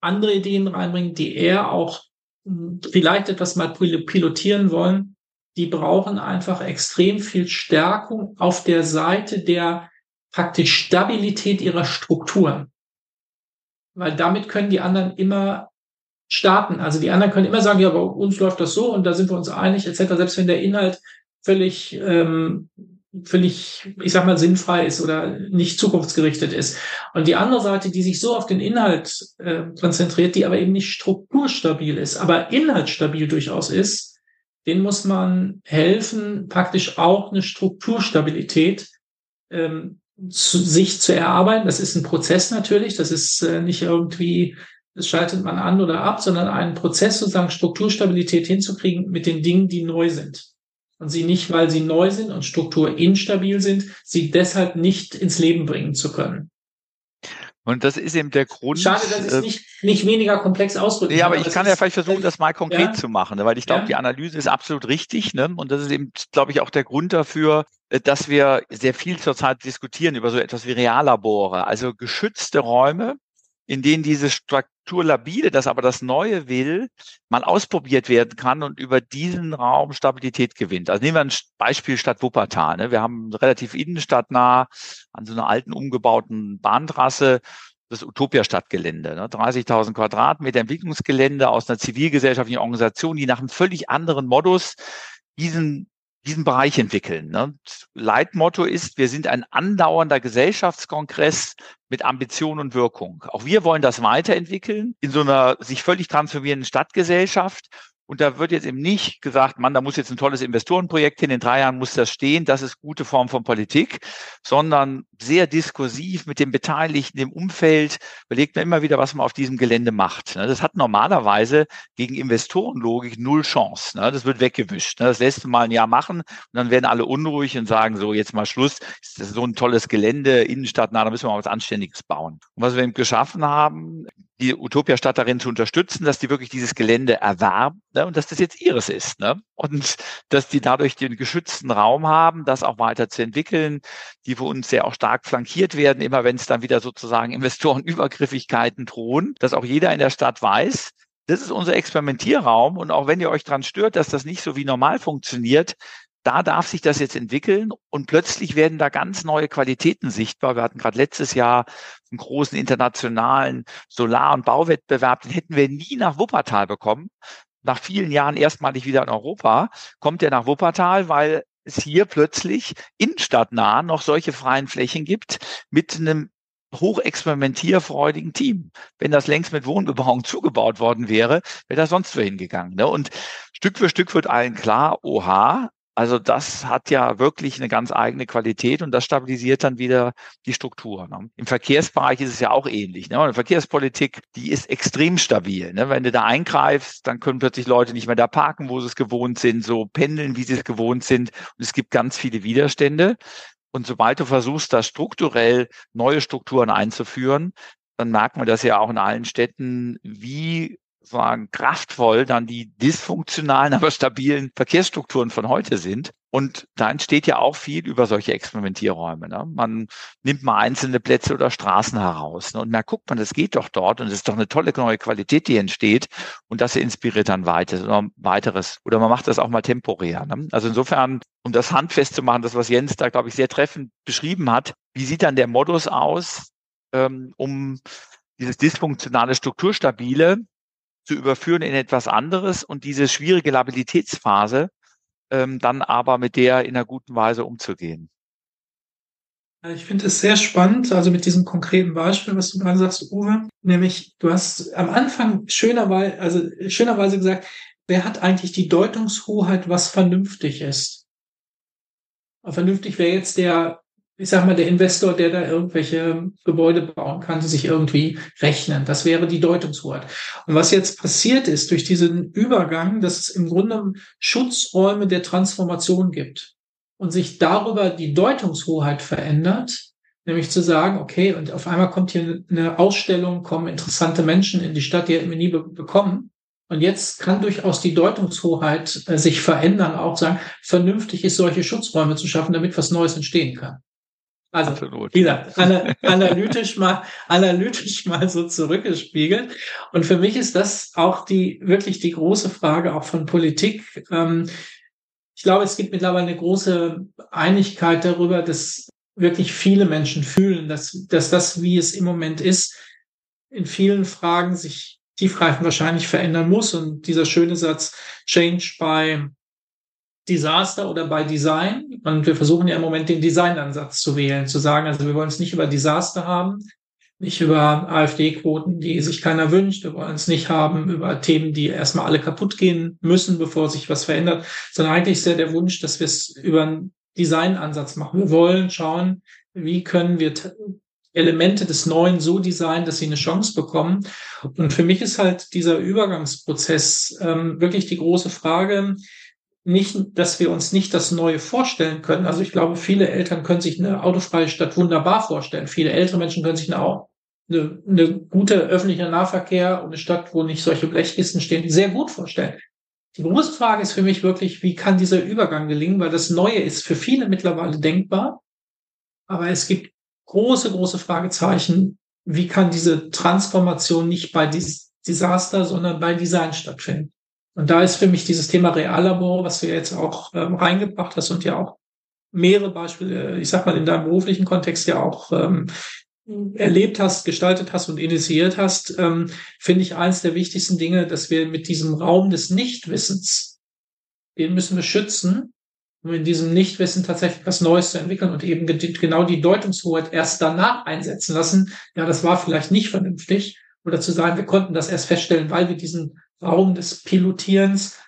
andere Ideen reinbringen, die eher auch hm, vielleicht etwas mal pilotieren wollen, die brauchen einfach extrem viel Stärkung auf der Seite der praktisch Stabilität ihrer Strukturen. Weil damit können die anderen immer starten. Also die anderen können immer sagen, ja, bei uns läuft das so und da sind wir uns einig, etc., selbst wenn der Inhalt völlig, ähm, völlig, ich sag mal, sinnfrei ist oder nicht zukunftsgerichtet ist. Und die andere Seite, die sich so auf den Inhalt äh, konzentriert, die aber eben nicht strukturstabil ist, aber inhaltsstabil durchaus ist, den muss man helfen, praktisch auch eine Strukturstabilität ähm, zu, sich zu erarbeiten. Das ist ein Prozess natürlich, das ist äh, nicht irgendwie das schaltet man an oder ab, sondern einen Prozess sozusagen Strukturstabilität hinzukriegen mit den Dingen, die neu sind. Und sie nicht, weil sie neu sind und strukturinstabil sind, sie deshalb nicht ins Leben bringen zu können. Und das ist eben der Grund. Schade, dass ich es äh, nicht, nicht weniger komplex ausdrücken Ja, aber ich kann ja vielleicht versuchen, das mal konkret ja. zu machen, ne? weil ich glaube, ja. die Analyse ist absolut richtig. Ne? Und das ist eben, glaube ich, auch der Grund dafür, äh, dass wir sehr viel zurzeit diskutieren über so etwas wie Reallabore, also geschützte Räume, in denen diese Struktur labile, das aber das Neue will, mal ausprobiert werden kann und über diesen Raum Stabilität gewinnt. Also nehmen wir ein Beispiel Stadt Wuppertal. Ne? Wir haben relativ innenstadtnah an so einer alten umgebauten Bahntrasse das Utopia-Stadtgelände. Ne? 30.000 Quadratmeter Entwicklungsgelände aus einer zivilgesellschaftlichen Organisation, die nach einem völlig anderen Modus diesen diesen Bereich entwickeln. Ne? Leitmotto ist, wir sind ein andauernder Gesellschaftskongress mit Ambition und Wirkung. Auch wir wollen das weiterentwickeln in so einer sich völlig transformierenden Stadtgesellschaft und da wird jetzt eben nicht gesagt, man, da muss jetzt ein tolles Investorenprojekt hin, in drei Jahren muss das stehen, das ist gute Form von Politik, sondern sehr diskursiv mit den Beteiligten im Umfeld überlegt man immer wieder, was man auf diesem Gelände macht. Ne? Das hat normalerweise gegen Investorenlogik null Chance. Ne? Das wird weggewischt. Ne? Das lässt man mal ein Jahr machen und dann werden alle unruhig und sagen so, jetzt mal Schluss, das ist so ein tolles Gelände, Innenstadt, na, da müssen wir mal was Anständiges bauen. Und was wir eben geschaffen haben, die Utopia-Stadt darin zu unterstützen, dass die wirklich dieses Gelände erwerben ne, und dass das jetzt ihres ist. Ne? Und dass die dadurch den geschützten Raum haben, das auch weiter zu entwickeln, die für uns sehr auch stark flankiert werden, immer wenn es dann wieder sozusagen Investorenübergriffigkeiten drohen, dass auch jeder in der Stadt weiß, das ist unser Experimentierraum und auch wenn ihr euch dran stört, dass das nicht so wie normal funktioniert, da darf sich das jetzt entwickeln und plötzlich werden da ganz neue Qualitäten sichtbar. Wir hatten gerade letztes Jahr einen großen internationalen Solar- und Bauwettbewerb, den hätten wir nie nach Wuppertal bekommen. Nach vielen Jahren erstmalig wieder in Europa kommt er nach Wuppertal, weil es hier plötzlich innenstadtnah noch solche freien Flächen gibt mit einem hochexperimentierfreudigen Team. Wenn das längst mit Wohnbebauung [laughs] zugebaut worden wäre, wäre das sonst wohin gegangen. Ne? Und Stück für Stück wird allen klar, oha, also das hat ja wirklich eine ganz eigene Qualität und das stabilisiert dann wieder die Struktur. Ne? Im Verkehrsbereich ist es ja auch ähnlich. Ne? Die Verkehrspolitik, die ist extrem stabil. Ne? Wenn du da eingreifst, dann können plötzlich Leute nicht mehr da parken, wo sie es gewohnt sind, so pendeln, wie sie es gewohnt sind. Und es gibt ganz viele Widerstände. Und sobald du versuchst, da strukturell neue Strukturen einzuführen, dann merkt man das ja auch in allen Städten, wie sagen, kraftvoll dann die dysfunktionalen, [laughs] aber stabilen Verkehrsstrukturen von heute sind. Und da entsteht ja auch viel über solche Experimentierräume. Ne? Man nimmt mal einzelne Plätze oder Straßen heraus ne? und merkt, guckt man, das geht doch dort und es ist doch eine tolle neue Qualität, die entsteht und das inspiriert dann weiteres oder weiteres. Oder man macht das auch mal temporär. Ne? Also insofern, um das handfest zu machen, das, was Jens da, glaube ich, sehr treffend beschrieben hat, wie sieht dann der Modus aus, ähm, um dieses dysfunktionale Strukturstabile zu überführen in etwas anderes und diese schwierige Labilitätsphase ähm, dann aber mit der in einer guten Weise umzugehen. Ich finde es sehr spannend, also mit diesem konkreten Beispiel, was du gerade sagst, Uwe, nämlich du hast am Anfang schönerweise, also schönerweise gesagt, wer hat eigentlich die Deutungshoheit, was vernünftig ist? Vernünftig wäre jetzt der ich sag mal, der Investor, der da irgendwelche Gebäude bauen kann, sich irgendwie rechnen. Das wäre die Deutungshoheit. Und was jetzt passiert ist durch diesen Übergang, dass es im Grunde Schutzräume der Transformation gibt und sich darüber die Deutungshoheit verändert, nämlich zu sagen, okay, und auf einmal kommt hier eine Ausstellung, kommen interessante Menschen in die Stadt, die hätten wir nie be bekommen. Und jetzt kann durchaus die Deutungshoheit äh, sich verändern, auch sagen, vernünftig ist, solche Schutzräume zu schaffen, damit was Neues entstehen kann. Also, Absolut. wieder analytisch mal, analytisch mal so zurückgespiegelt. Und für mich ist das auch die, wirklich die große Frage auch von Politik. Ähm, ich glaube, es gibt mittlerweile eine große Einigkeit darüber, dass wirklich viele Menschen fühlen, dass, dass das, wie es im Moment ist, in vielen Fragen sich tiefgreifend wahrscheinlich verändern muss. Und dieser schöne Satz, Change by Desaster oder bei Design. Und wir versuchen ja im Moment den Designansatz zu wählen, zu sagen, also wir wollen es nicht über Desaster haben, nicht über AfD-Quoten, die sich keiner wünscht. Wir wollen es nicht haben über Themen, die erstmal alle kaputt gehen müssen, bevor sich was verändert, sondern eigentlich ist ja der Wunsch, dass wir es über einen Designansatz machen. Wir wollen schauen, wie können wir Elemente des Neuen so designen, dass sie eine Chance bekommen. Und für mich ist halt dieser Übergangsprozess ähm, wirklich die große Frage, nicht, dass wir uns nicht das Neue vorstellen können. Also ich glaube, viele Eltern können sich eine autofreie Stadt wunderbar vorstellen. Viele ältere Menschen können sich eine eine, eine gute öffentliche Nahverkehr und eine Stadt, wo nicht solche Blechkisten stehen, sehr gut vorstellen. Die große Frage ist für mich wirklich, wie kann dieser Übergang gelingen, weil das Neue ist für viele mittlerweile denkbar, aber es gibt große, große Fragezeichen, wie kann diese Transformation nicht bei Desaster, sondern bei Design stattfinden. Und da ist für mich dieses Thema Reallabor, was du jetzt auch ähm, reingebracht hast und ja auch mehrere Beispiele, ich sag mal in deinem beruflichen Kontext ja auch ähm, erlebt hast, gestaltet hast und initiiert hast, ähm, finde ich eines der wichtigsten Dinge, dass wir mit diesem Raum des Nichtwissens, den müssen wir schützen, um in diesem Nichtwissen tatsächlich was Neues zu entwickeln und eben genau die Deutungshoheit erst danach einsetzen lassen. Ja, das war vielleicht nicht vernünftig. Oder zu sagen, wir konnten das erst feststellen, weil wir diesen Raum des Pilotierens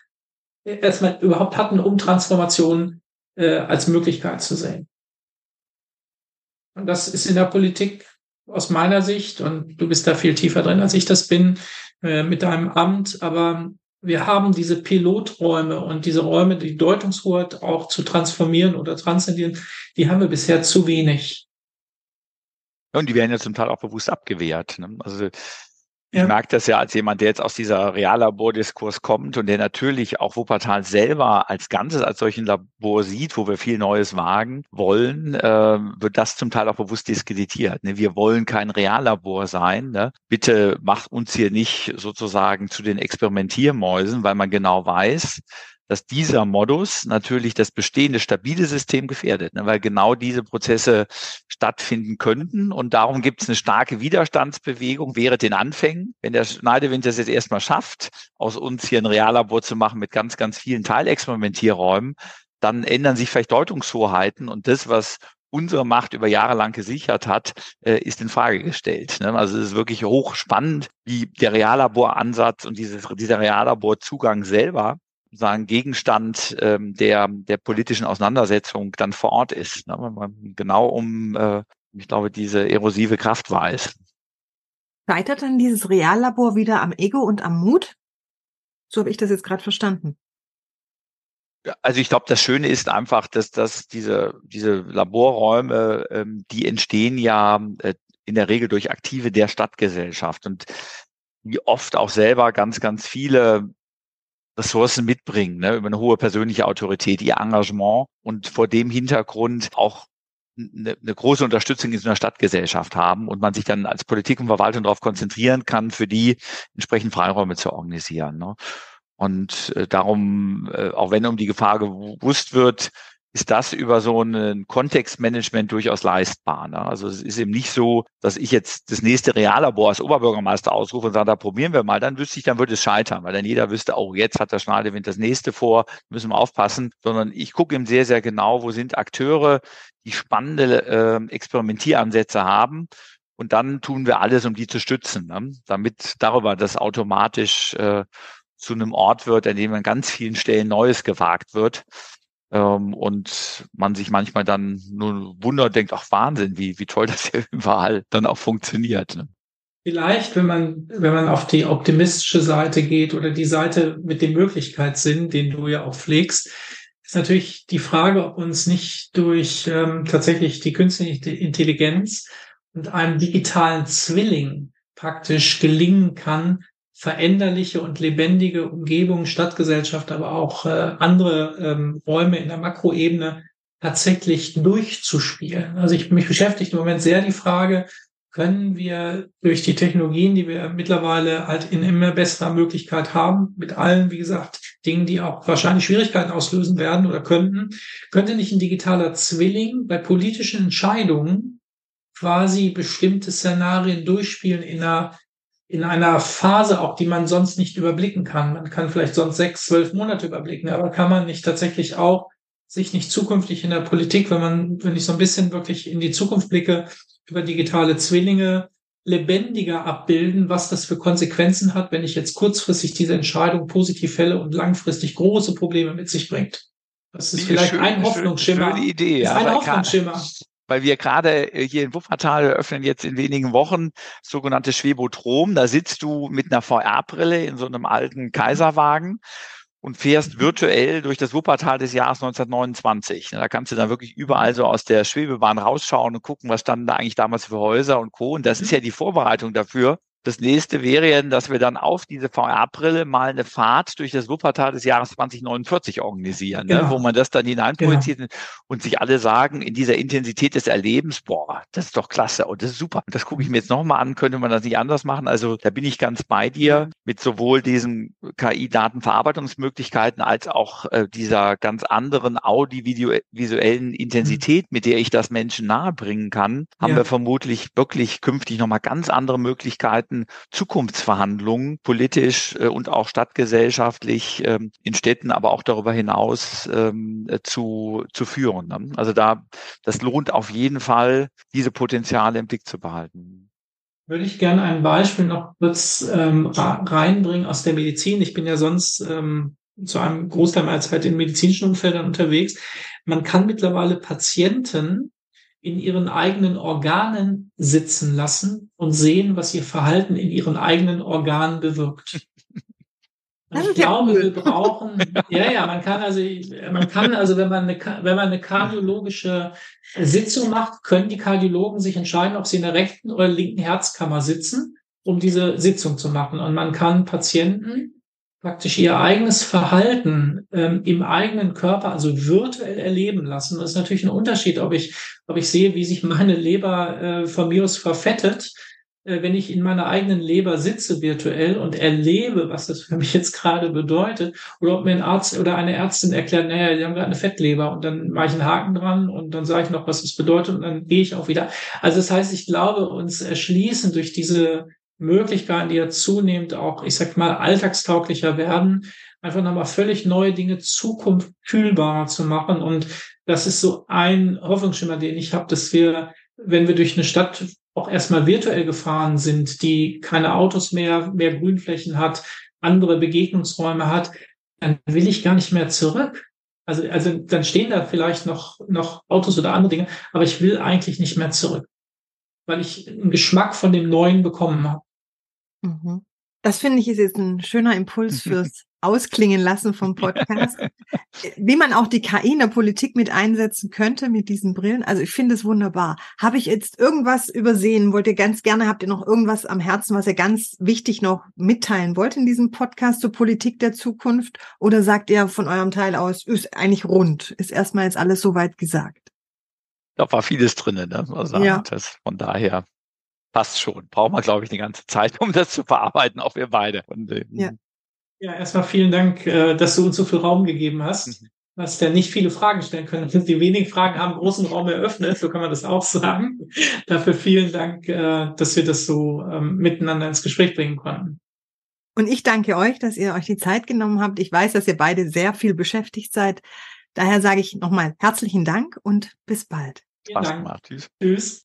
erstmal überhaupt hatten, um Transformationen äh, als Möglichkeit zu sehen. Und das ist in der Politik aus meiner Sicht, und du bist da viel tiefer drin, als ich das bin, äh, mit deinem Amt, aber wir haben diese Piloträume und diese Räume, die Deutungshoheit auch zu transformieren oder transzendieren, die haben wir bisher zu wenig. Und die werden ja zum Teil auch bewusst abgewehrt. Ne? Also ich merke das ja als jemand, der jetzt aus dieser Reallabordiskurs kommt und der natürlich auch Wuppertal selber als Ganzes, als solchen Labor sieht, wo wir viel Neues wagen wollen, äh, wird das zum Teil auch bewusst diskreditiert. Ne? Wir wollen kein Reallabor sein. Ne? Bitte macht uns hier nicht sozusagen zu den Experimentiermäusen, weil man genau weiß, dass dieser Modus natürlich das bestehende stabile System gefährdet, ne, weil genau diese Prozesse stattfinden könnten. Und darum gibt es eine starke Widerstandsbewegung während den Anfängen. Wenn der Schneidewind das jetzt erstmal schafft, aus uns hier ein Reallabor zu machen mit ganz, ganz vielen Teilexperimentierräumen, dann ändern sich vielleicht Deutungshoheiten und das, was unsere Macht über Jahre lang gesichert hat, äh, ist in Frage gestellt. Ne? Also es ist wirklich hochspannend, wie der Reallaboransatz und dieses, dieser Reallaborzugang selber sagen Gegenstand ähm, der der politischen Auseinandersetzung dann vor Ort ist, ne? wenn man genau um, äh, ich glaube, diese erosive Kraft weiß. Scheitert dann dieses Reallabor wieder am Ego und am Mut? So habe ich das jetzt gerade verstanden. Also ich glaube, das Schöne ist einfach, dass, dass diese, diese Laborräume, ähm, die entstehen ja äh, in der Regel durch Aktive der Stadtgesellschaft und wie oft auch selber ganz, ganz viele Ressourcen mitbringen, ne, über eine hohe persönliche Autorität, ihr Engagement und vor dem Hintergrund auch eine, eine große Unterstützung in so einer Stadtgesellschaft haben und man sich dann als Politik und Verwaltung darauf konzentrieren kann, für die entsprechend Freiräume zu organisieren. Ne. Und äh, darum, äh, auch wenn um die Gefahr gewusst wird, ist das über so ein Kontextmanagement durchaus leistbar. Ne? Also es ist eben nicht so, dass ich jetzt das nächste Reallabor als Oberbürgermeister ausrufe und sage, da probieren wir mal, dann wüsste ich, dann würde es scheitern, weil dann jeder wüsste, oh, jetzt hat der Schneidewind das nächste vor, müssen wir aufpassen, sondern ich gucke eben sehr, sehr genau, wo sind Akteure, die spannende äh, Experimentieransätze haben und dann tun wir alles, um die zu stützen, ne? damit darüber das automatisch äh, zu einem Ort wird, an dem an ganz vielen Stellen Neues gewagt wird und man sich manchmal dann nur wundert, denkt, ach Wahnsinn, wie, wie toll [laughs] das ja überall dann auch funktioniert. Ne? Vielleicht, wenn man, wenn man auf die optimistische Seite geht oder die Seite mit dem Möglichkeitssinn, den du ja auch pflegst, ist natürlich die Frage, ob uns nicht durch ähm, tatsächlich die künstliche Intelligenz und einem digitalen Zwilling praktisch gelingen kann, veränderliche und lebendige Umgebung, Stadtgesellschaft, aber auch äh, andere ähm, Räume in der Makroebene tatsächlich durchzuspielen. Also ich mich beschäftigt im Moment sehr die Frage, können wir durch die Technologien, die wir mittlerweile halt in immer besserer Möglichkeit haben, mit allen, wie gesagt, Dingen, die auch wahrscheinlich Schwierigkeiten auslösen werden oder könnten, könnte nicht ein digitaler Zwilling bei politischen Entscheidungen quasi bestimmte Szenarien durchspielen in einer in einer Phase auch, die man sonst nicht überblicken kann. Man kann vielleicht sonst sechs, zwölf Monate überblicken, aber kann man nicht tatsächlich auch sich nicht zukünftig in der Politik, wenn man, wenn ich so ein bisschen wirklich in die Zukunft blicke, über digitale Zwillinge lebendiger abbilden, was das für Konsequenzen hat, wenn ich jetzt kurzfristig diese Entscheidung positiv fälle und langfristig große Probleme mit sich bringt. Das ist vielleicht schön, ein Hoffnungsschimmer. Schöne Idee. Das ist ein Hoffnungsschimmer weil wir gerade äh, hier in Wuppertal eröffnen jetzt in wenigen Wochen sogenannte Schwebotrom. Da sitzt du mit einer VR-Brille in so einem alten Kaiserwagen und fährst virtuell durch das Wuppertal des Jahres 1929. Da kannst du dann wirklich überall so aus der Schwebebahn rausschauen und gucken, was standen da eigentlich damals für Häuser und Co. Und das ist ja die Vorbereitung dafür, das nächste wäre ja, dass wir dann auf diese VR-Brille mal eine Fahrt durch das Wuppertal des Jahres 2049 organisieren, ne? genau. ne? wo man das dann hineinprojiziert genau. und sich alle sagen, in dieser Intensität des Erlebens, boah, das ist doch klasse und das ist super. Das gucke ich mir jetzt nochmal an, könnte man das nicht anders machen? Also da bin ich ganz bei dir mit sowohl diesen KI-Datenverarbeitungsmöglichkeiten als auch äh, dieser ganz anderen audiovisuellen Intensität, mit der ich das Menschen nahebringen kann, haben ja. wir vermutlich wirklich künftig nochmal ganz andere Möglichkeiten, Möglichkeiten, Zukunftsverhandlungen politisch äh, und auch stadtgesellschaftlich ähm, in Städten, aber auch darüber hinaus ähm, äh, zu, zu führen. Ne? Also da, das lohnt auf jeden Fall, diese Potenziale im Blick zu behalten. Würde ich gerne ein Beispiel noch kurz ähm, reinbringen aus der Medizin. Ich bin ja sonst ähm, zu einem Großteil meiner Zeit in medizinischen Umfeldern unterwegs. Man kann mittlerweile Patienten in ihren eigenen Organen sitzen lassen und sehen, was ihr Verhalten in ihren eigenen Organen bewirkt. [laughs] Ich glaube, cool. wir brauchen, ja, ja, man kann also, man kann also, wenn man eine, wenn man eine kardiologische Sitzung macht, können die Kardiologen sich entscheiden, ob sie in der rechten oder linken Herzkammer sitzen, um diese Sitzung zu machen. Und man kann Patienten praktisch ihr eigenes Verhalten ähm, im eigenen Körper, also virtuell erleben lassen. Das ist natürlich ein Unterschied, ob ich, ob ich sehe, wie sich meine Leber äh, von mir aus verfettet, äh, wenn ich in meiner eigenen Leber sitze virtuell und erlebe, was das für mich jetzt gerade bedeutet, oder ob mir ein Arzt oder eine Ärztin erklärt, naja, die haben gerade eine Fettleber und dann mache ich einen Haken dran und dann sage ich noch, was das bedeutet und dann gehe ich auch wieder. Also das heißt, ich glaube, uns erschließen durch diese Möglichkeiten, die ja zunehmend auch, ich sag mal, alltagstauglicher werden, einfach nochmal völlig neue Dinge Zukunft kühlbarer zu machen. Und das ist so ein Hoffnungsschimmer, den ich habe, dass wir, wenn wir durch eine Stadt auch erstmal virtuell gefahren sind, die keine Autos mehr, mehr Grünflächen hat, andere Begegnungsräume hat, dann will ich gar nicht mehr zurück. Also, also dann stehen da vielleicht noch, noch Autos oder andere Dinge, aber ich will eigentlich nicht mehr zurück, weil ich einen Geschmack von dem Neuen bekommen habe. Mhm. Das finde ich ist jetzt ein schöner Impuls [laughs] fürs Ausklingen lassen vom Podcast. Wie man auch die KI in der Politik mit einsetzen könnte mit diesen Brillen. Also ich finde es wunderbar. Habe ich jetzt irgendwas übersehen? Wollt ihr ganz gerne, habt ihr noch irgendwas am Herzen, was ihr ganz wichtig noch mitteilen wollt in diesem Podcast zur Politik der Zukunft? Oder sagt ihr von eurem Teil aus, ist eigentlich rund, ist erstmal jetzt alles soweit gesagt? Da war vieles drin, ne? Also ja. das, von daher passt schon. Brauchen wir, glaube ich, eine ganze Zeit, um das zu verarbeiten, auch wir beide. Und, ähm, ja. ja, erstmal vielen Dank, äh, dass du uns so viel Raum gegeben hast. Mhm. Du hast ja nicht viele Fragen stellen können. [laughs] Die wenigen Fragen haben großen Raum eröffnet, so kann man das auch sagen. Dafür vielen Dank, äh, dass wir das so ähm, miteinander ins Gespräch bringen konnten. Und ich danke euch, dass ihr euch die Zeit genommen habt. Ich weiß, dass ihr beide sehr viel beschäftigt seid. Daher sage ich nochmal herzlichen Dank und bis bald. Spaß gemacht. Tschüss. Tschüss.